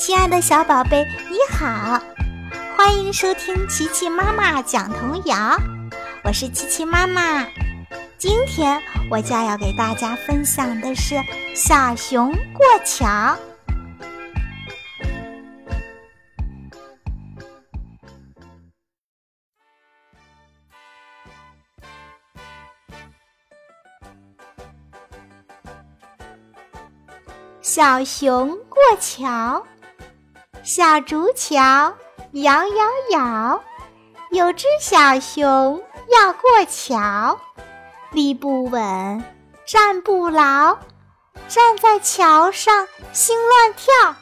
亲爱的小宝贝，你好，欢迎收听琪琪妈妈讲童谣。我是琪琪妈妈，今天我将要给大家分享的是《小熊过桥》。小熊过桥。小竹桥摇摇摇，有只小熊要过桥，立不稳，站不牢，站在桥上心乱跳，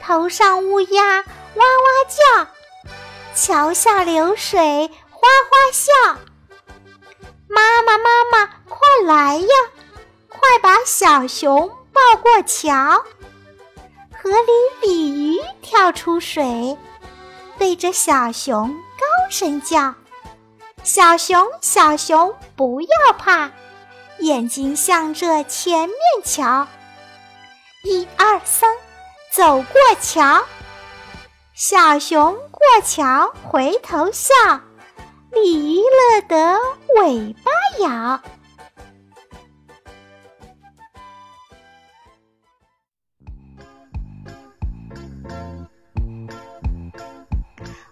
头上乌鸦哇哇叫，桥下流水哗哗笑。妈妈妈妈，快来呀，快把小熊抱过桥。河里鲤鱼跳出水，对着小熊高声叫：“小熊，小熊，不要怕，眼睛向着前面瞧。一二三，走过桥。小熊过桥回头笑，鲤鱼乐得尾巴摇。”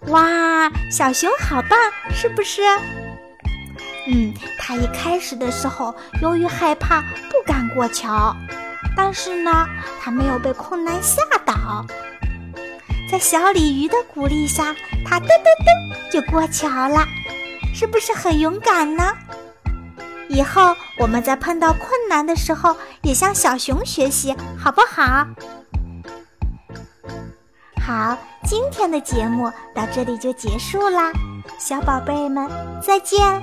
哇，小熊好棒，是不是？嗯，它一开始的时候由于害怕不敢过桥，但是呢，它没有被困难吓倒，在小鲤鱼的鼓励下，它噔噔噔就过桥了，是不是很勇敢呢？以后我们在碰到困难的时候，也向小熊学习，好不好？好，今天的节目到这里就结束啦，小宝贝们再见。